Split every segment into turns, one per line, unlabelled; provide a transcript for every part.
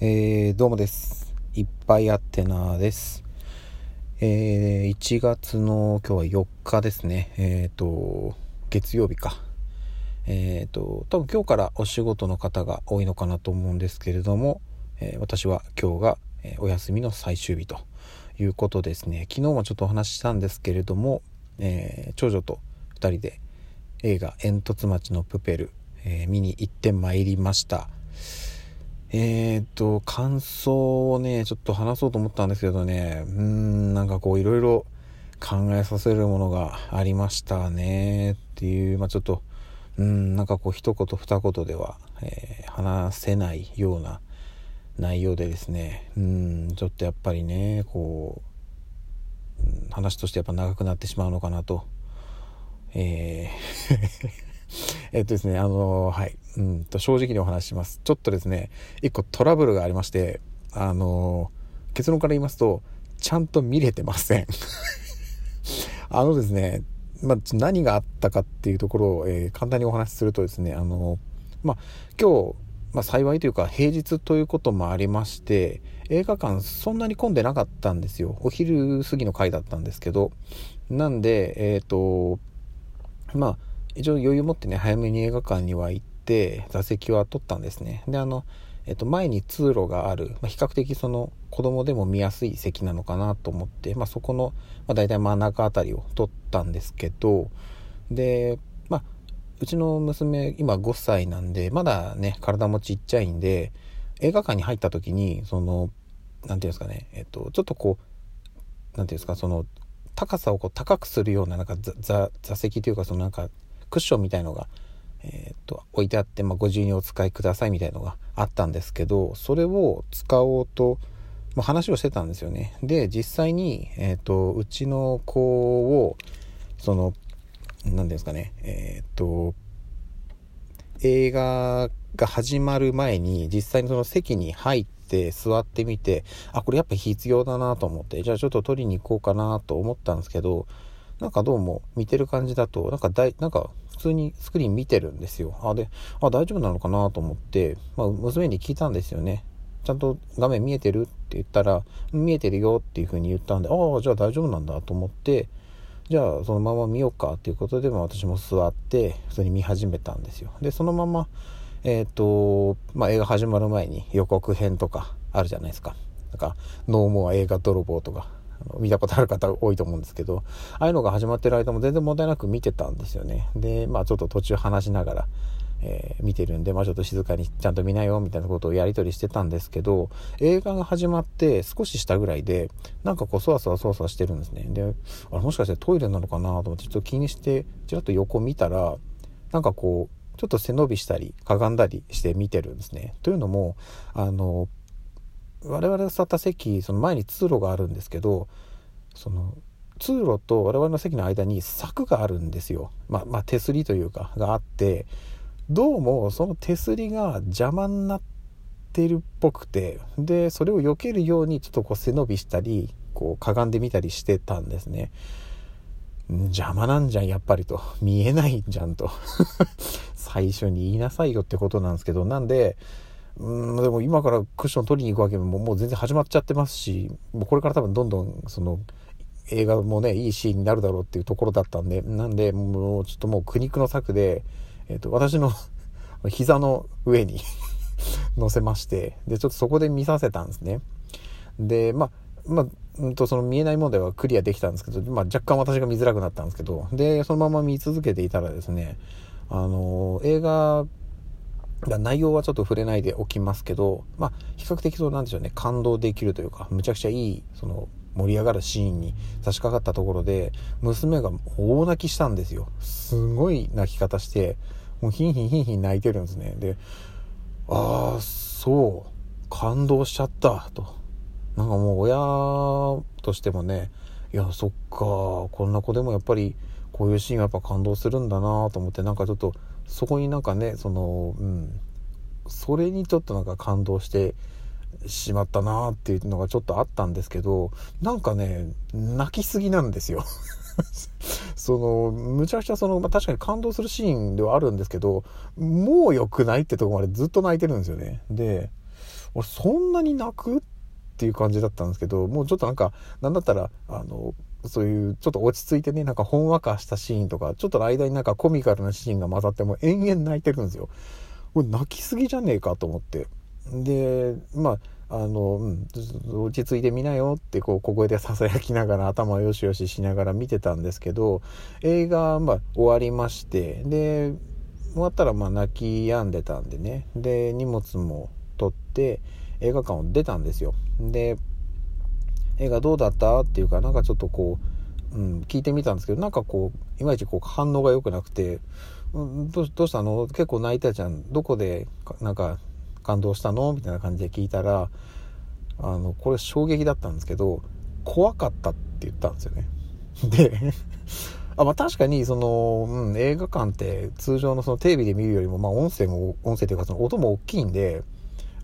えー、どうもです。いっぱいあってなです。えー、1月の今日は4日ですね。えっ、ー、と、月曜日か。えっ、ー、と、多分今日からお仕事の方が多いのかなと思うんですけれども、え私は今日が、お休みの最終日ということですね。昨日もちょっとお話ししたんですけれども、え長女と2人で映画「煙突町のプペル」え見に行ってまいりました。えー、っと、感想をね、ちょっと話そうと思ったんですけどね、うーん、なんかこういろいろ考えさせるものがありましたね。っていう、まあちょっと、うん、なんかこう一言二言では、えー、話せないような内容でですね、うん、ちょっとやっぱりね、こう、話としてやっぱ長くなってしまうのかなと、えー えっとですね、あのはい、うんと、正直にお話しします。ちょっとですね、一個トラブルがありまして、あの結論から言いますと、ちゃんと見れてません。あのですね、まあ、何があったかっていうところを、えー、簡単にお話しするとですね、あのまあ、今日、まあ、幸いというか平日ということもありまして映画館そんなに混んでなかったんですよお昼過ぎの回だったんですけどなんでえっ、とまあ一応余裕持ってね早めに映画館には行って座席は取ったんですね。であの、えっと、前に通路がある、まあ、比較的その子供でも見やすい席なのかなと思って、まあ、そこの、まあ、大体真ん中あたりを取ったんですけどでまあうちの娘今5歳なんでまだね体もちっちゃいんで映画館に入った時にその何て言うんですかねえっとちょっとこう何て言うんですかその高さをこう高くするようななんか座席というかそのなんかクッションみたいのが、えー、っと置いてあって、まあ、ご自由にお使いくださいみたいのがあったんですけどそれを使おうと、まあ、話をしてたんですよね。で実際に、えー、っとうちの子をその何ですかねえー、っと映画が始まる前に実際にその席に入って座ってみてあこれやっぱ必要だなと思ってじゃあちょっと取りに行こうかなと思ったんですけどなんかどうも見てる感じだとなんかだいなんか普通にスクリーン見てるんですよ。あ、で、あ、大丈夫なのかなと思って、まあ、娘に聞いたんですよね。ちゃんと画面見えてるって言ったら、見えてるよっていう風に言ったんで、ああ、じゃあ大丈夫なんだと思って、じゃあそのまま見ようかっていうことで、まあ、私も座って普通に見始めたんですよ。で、そのまま、えっ、ー、と、まあ、映画始まる前に予告編とかあるじゃないですか。なんか、ノーモア映画泥棒とか、見たことある方多いと思うんですけど、ああいうのが始まってる間も全然問題なく見てたんですよね。で、まあちょっと途中話しながら、えー、見てるんで、まあちょっと静かにちゃんと見なよみたいなことをやり取りしてたんですけど、映画が始まって少ししたぐらいで、なんかこうそわそわそわそわしてるんですね。で、あれもしかしてトイレなのかなと思ってちょっと気にして、ちらっと横見たら、なんかこう、ちょっと背伸びしたり、かがんだりして見てるんですね。というのも、あの、我々が座った席その前に通路があるんですけどその通路と我々の席の間に柵があるんですよ、まあ、まあ、手すりというかがあってどうもその手すりが邪魔になってるっぽくてでそれを避けるようにちょっとこう背伸びしたりこうかがんでみたりしてたんですね。邪魔なんじゃんやっぱりと。見えないじゃんと。最初に言いなさいよってことなんですけどなんでうんでも今からクッション取りに行くわけももう全然始まっちゃってますしもうこれから多分どんどんその映画もねいいシーンになるだろうっていうところだったんでなんでもうちょっともう苦肉の策で、えーと、私の 膝の上に 乗せましてでちょっとそこで見させたんですね。でまあまあうんとその見えない問題はクリアできたんですけど、まあ、若干私が見づらくなったんですけどでそのまま見続けていたらですねあの映画内容はちょっと触れないでおきますけど、まあ、比較的そうなんでしょうね、感動できるというか、むちゃくちゃいい、その、盛り上がるシーンに差し掛かったところで、娘が大泣きしたんですよ。すごい泣き方して、もうヒンヒンヒンヒン泣いてるんですね。で、ああ、そう、感動しちゃった、と。なんかもう親としてもね、いや、そっか、こんな子でもやっぱり、こういうシーンはやっぱ感動するんだなと思って、なんかちょっと、そこになんかねそのうん。それにちょっとなんか感動してしまったなっていうのがちょっとあったんですけどなんかね泣きすぎなんですよ。そのむちゃくちゃその、まあ、確かに感動するシーンではあるんですけどもう良くないってとこまでずっと泣いてるんですよね。で俺そんなに泣くっていう感じだったんですけどもうちょっとなんかなんだったらあのそういうちょっと落ち着いてねなんかほんわかしたシーンとかちょっと間になんかコミカルなシーンが混ざっても延々泣いてるんですよ。これ泣きすぎじゃねえかと思って。でまああの、うん、落ち着いてみなよってこう小声でささやきながら頭よしよししながら見てたんですけど映画、まあ、終わりましてで終わったらまあ泣き止んでたんでね。で荷物も取って映画館を出たんですよ。で映画どうだった？っていうかなんかちょっとこう、うん、聞いてみたんですけどなんかこういまいちこう反応が良くなくてどうしたの？結構泣いたじゃん。どこでなんか感動したの？みたいな感じで聞いたらあのこれ衝撃だったんですけど怖かったって言ったんですよね。であまあ確かにその、うん、映画館って通常のそのテレビで見るよりも、まあ、音声も音声というかその音も大きいんで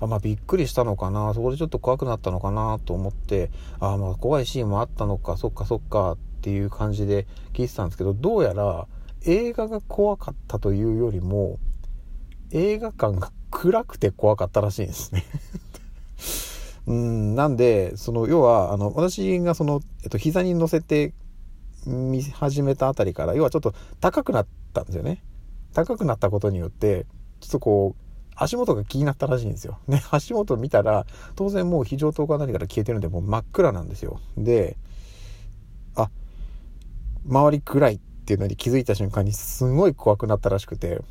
あまあびっくりしたのかな。そこでちょっと怖くなったのかなと思ってあまあ怖いシーンもあったのかそっかそっかっていう感じで聞いてたんですけどどうやら映画が怖かったというよりも映画館が暗くて怖かったらしいんですね。うんなんでその要はあの私がその、えっと、膝に乗せて見始めたあたりから要はちょっと高くなったんですよね。高くなったことによってちょっとこう足元が気になったらしいんですよ。ね、足元見たら、当然もう非常灯か何から消えてるんで、もう真っ暗なんですよ。で、あ、周り暗いっていうのに気づいた瞬間にすごい怖くなったらしくて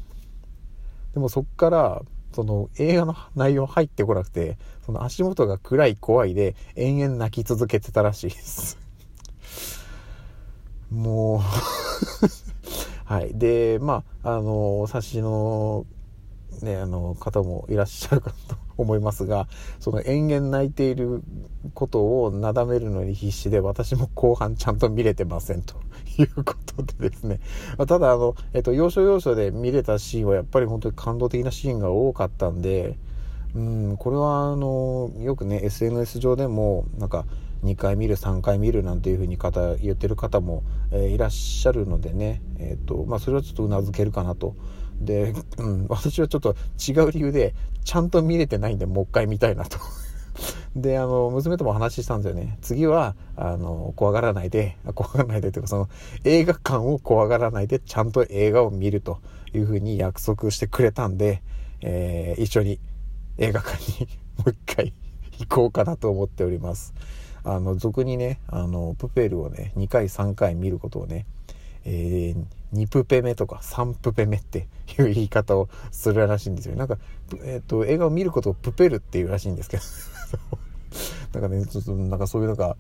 でもそっからその映画の内容入ってこなくてその足元が暗い怖いで延々泣き続けてたらしいですもうはいでまああの察しのねあの方もいらっしゃるかと思いますがその延々泣いていることをなだめるのに必死で私も後半ちゃんと見れてませんということでですね、ただあの、えっと、要所要所で見れたシーンはやっぱり本当に感動的なシーンが多かったんでうんこれはあのよくね SNS 上でもなんか2回見る3回見るなんていう風に方言ってる方も、えー、いらっしゃるのでね、えーとまあ、それはちょっとうなずけるかなとで、うん、私はちょっと違う理由でちゃんと見れてないんでもう一回見たいなと。であの娘とも話したんですよね。次はあの怖がらないで怖がらないでというかその映画館を怖がらないでちゃんと映画を見るというふうに約束してくれたんで、えー、一緒に映画館に もう一回行こうかなと思っております。あの俗にねあのプペルをね2回3回見ることをねえー、2プペ目とか3プペ目っていう言い方をするらしいんですよ。なんか、えっ、ー、と、映画を見ることをプペルっていうらしいんですけど。なんかね、ちょっとなんかそういうのが、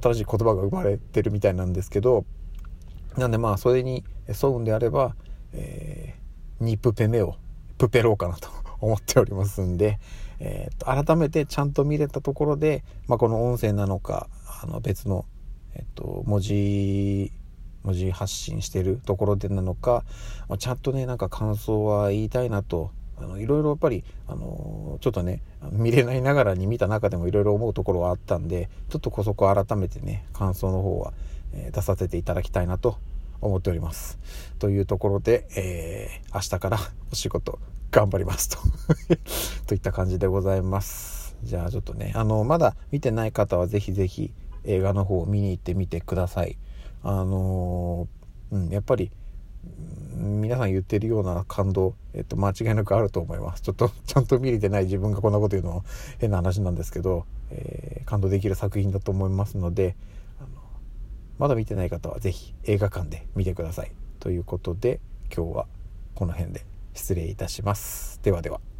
新しい言葉が生まれてるみたいなんですけど、なんでまあ、それに沿うんであれば、えー、2プペ目をプペろうかなと 思っておりますんで、えー、と改めてちゃんと見れたところで、まあ、この音声なのかあの別の、えっと、文字文字発信してるところでなのか、まあ、ちゃんとねなんか感想は言いたいなとあのいろいろやっぱり、あのちょっとね見れないながらに見た中でもいろいろ思うところはあったんでちょっとこそこ改めてね感想の方は、え、出させていただきたいなと思っております。というところで、えー、明日から お仕事頑張りますと といった感じでございます。じゃあちょっとねあのまだ見てない方は是非是非映画の方を見に行ってみてください。あの、うん、やっぱり皆さん言ってるような感動、えっと、間違いなくあると思います。ちょっと ちゃんと見れてない自分がこんなこと言うのも変な話なんですけど、えー、感動できる作品だと思いますのであのまだ見てない方は是非映画館で見てください。ということで今日はこの辺で失礼いたします。ではでは。